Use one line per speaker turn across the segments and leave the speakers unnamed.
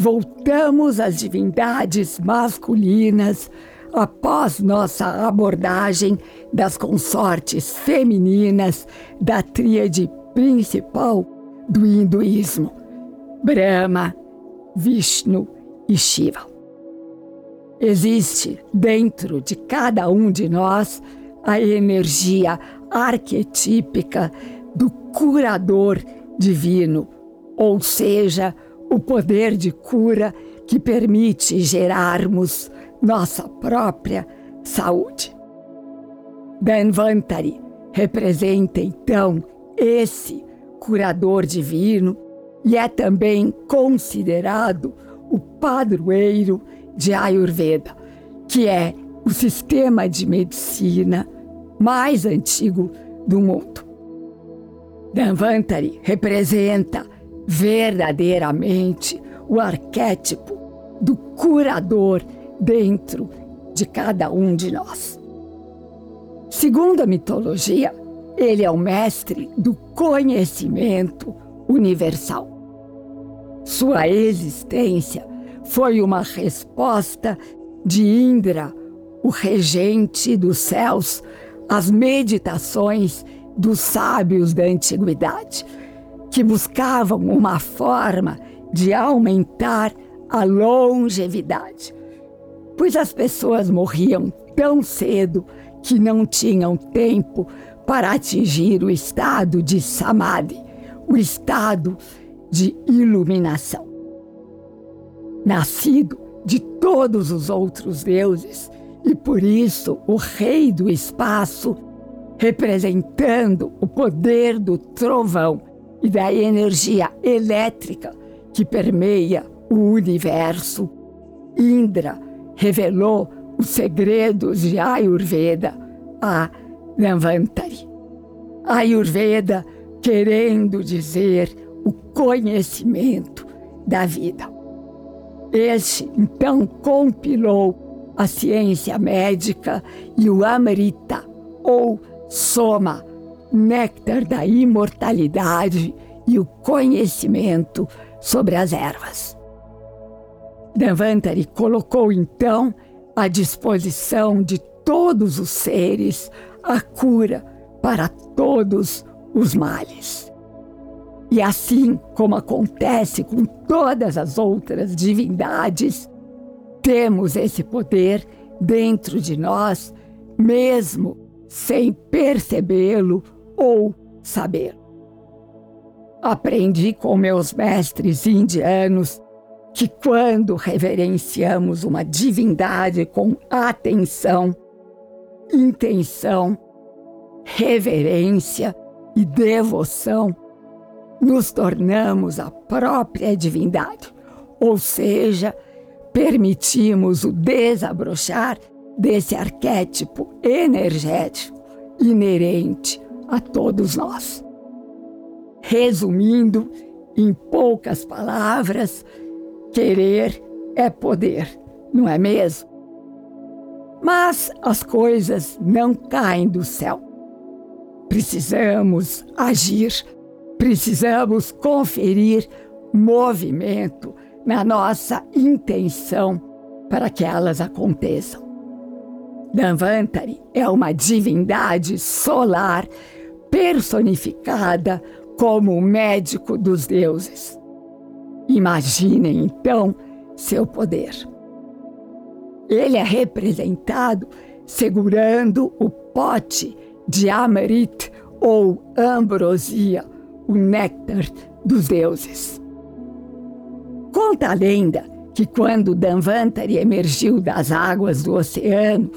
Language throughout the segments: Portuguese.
voltamos às divindades masculinas após nossa abordagem das consortes femininas da tríade principal do hinduísmo: Brahma, Vishnu e Shiva. Existe dentro de cada um de nós a energia arquetípica do curador divino, ou seja, o poder de cura que permite gerarmos nossa própria saúde. Danvantari representa então esse curador divino e é também considerado o padroeiro de Ayurveda, que é o sistema de medicina mais antigo do mundo. Danvantari representa verdadeiramente o arquétipo do curador dentro de cada um de nós. Segundo a mitologia, ele é o mestre do conhecimento universal. Sua existência foi uma resposta de Indra, o regente dos céus, às meditações dos sábios da antiguidade que buscavam uma forma de aumentar a longevidade, pois as pessoas morriam tão cedo que não tinham tempo para atingir o estado de samadhi, o estado de iluminação. Nascido de todos os outros deuses, e por isso o Rei do Espaço, representando o poder do trovão e da energia elétrica que permeia o universo, Indra revelou os segredos de Ayurveda a Navantari. Ayurveda querendo dizer o conhecimento da vida. Este, então, compilou a ciência médica e o Amrita, ou Soma, néctar da imortalidade e o conhecimento sobre as ervas. Devantari colocou então à disposição de todos os seres a cura para todos os males. E assim como acontece com todas as outras divindades, temos esse poder dentro de nós, mesmo sem percebê-lo ou saber. Aprendi com meus mestres indianos que quando reverenciamos uma divindade com atenção, intenção, reverência e devoção, nos tornamos a própria divindade, ou seja, permitimos o desabrochar desse arquétipo energético inerente a todos nós. Resumindo, em poucas palavras, querer é poder, não é mesmo? Mas as coisas não caem do céu. Precisamos agir, precisamos conferir movimento na nossa intenção para que elas aconteçam. Danvantari é uma divindade solar personificada como o médico dos deuses. Imaginem então seu poder. Ele é representado segurando o pote de Amarit ou ambrosia, o néctar dos deuses. Conta a lenda que quando Danvantari emergiu das águas do oceano,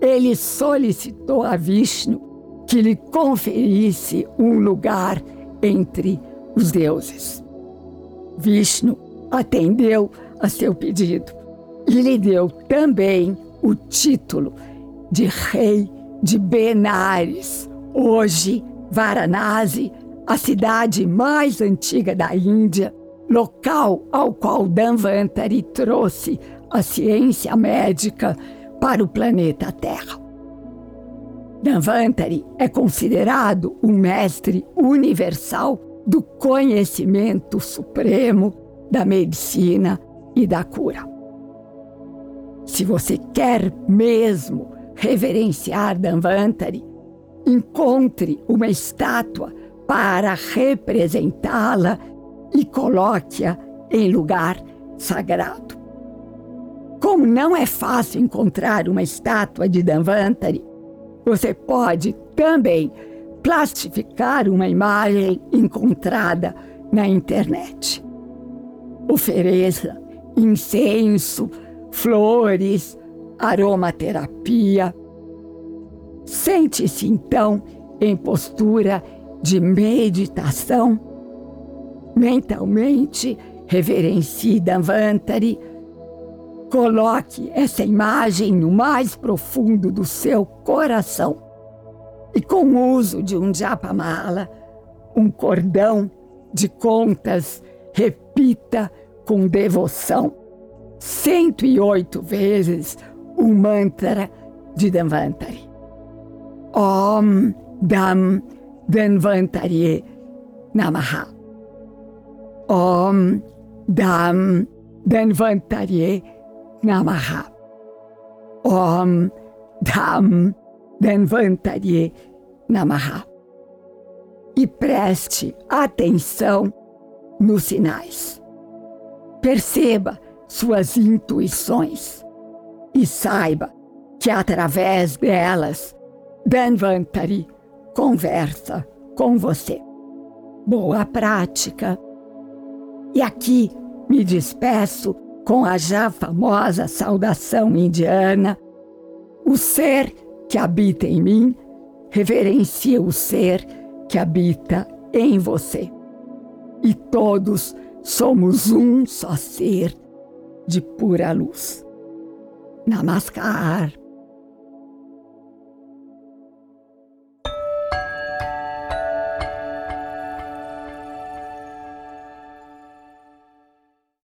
ele solicitou a Vishnu que lhe conferisse um lugar entre os deuses. Vishnu atendeu a seu pedido e lhe deu também o título de rei de Benares, hoje Varanasi, a cidade mais antiga da Índia, local ao qual Danvantari trouxe a ciência médica para o planeta Terra. Danvantari é considerado o mestre universal do conhecimento supremo da medicina e da cura. Se você quer mesmo reverenciar Danvantari, encontre uma estátua para representá-la e coloque-a em lugar sagrado. Como não é fácil encontrar uma estátua de Danvantari, você pode também plastificar uma imagem encontrada na internet. Ofereça incenso, flores, aromaterapia. Sente-se então em postura de meditação. Mentalmente, reverencie Danvantari. Coloque essa imagem no mais profundo do seu coração. E com o uso de um japamala, um cordão de contas, repita com devoção 108 vezes o mantra de Danvantari. Om Dam Danvantari Namaha. Om Dam Danvantari Namaha. Om Dam Danvantari Namaha. E preste atenção nos sinais. Perceba suas intuições e saiba que através delas Danvantari conversa com você. Boa prática! E aqui me despeço com a já famosa saudação indiana: O ser que habita em mim reverencia o ser que habita em você. E todos somos um só ser de pura luz. Namaskar.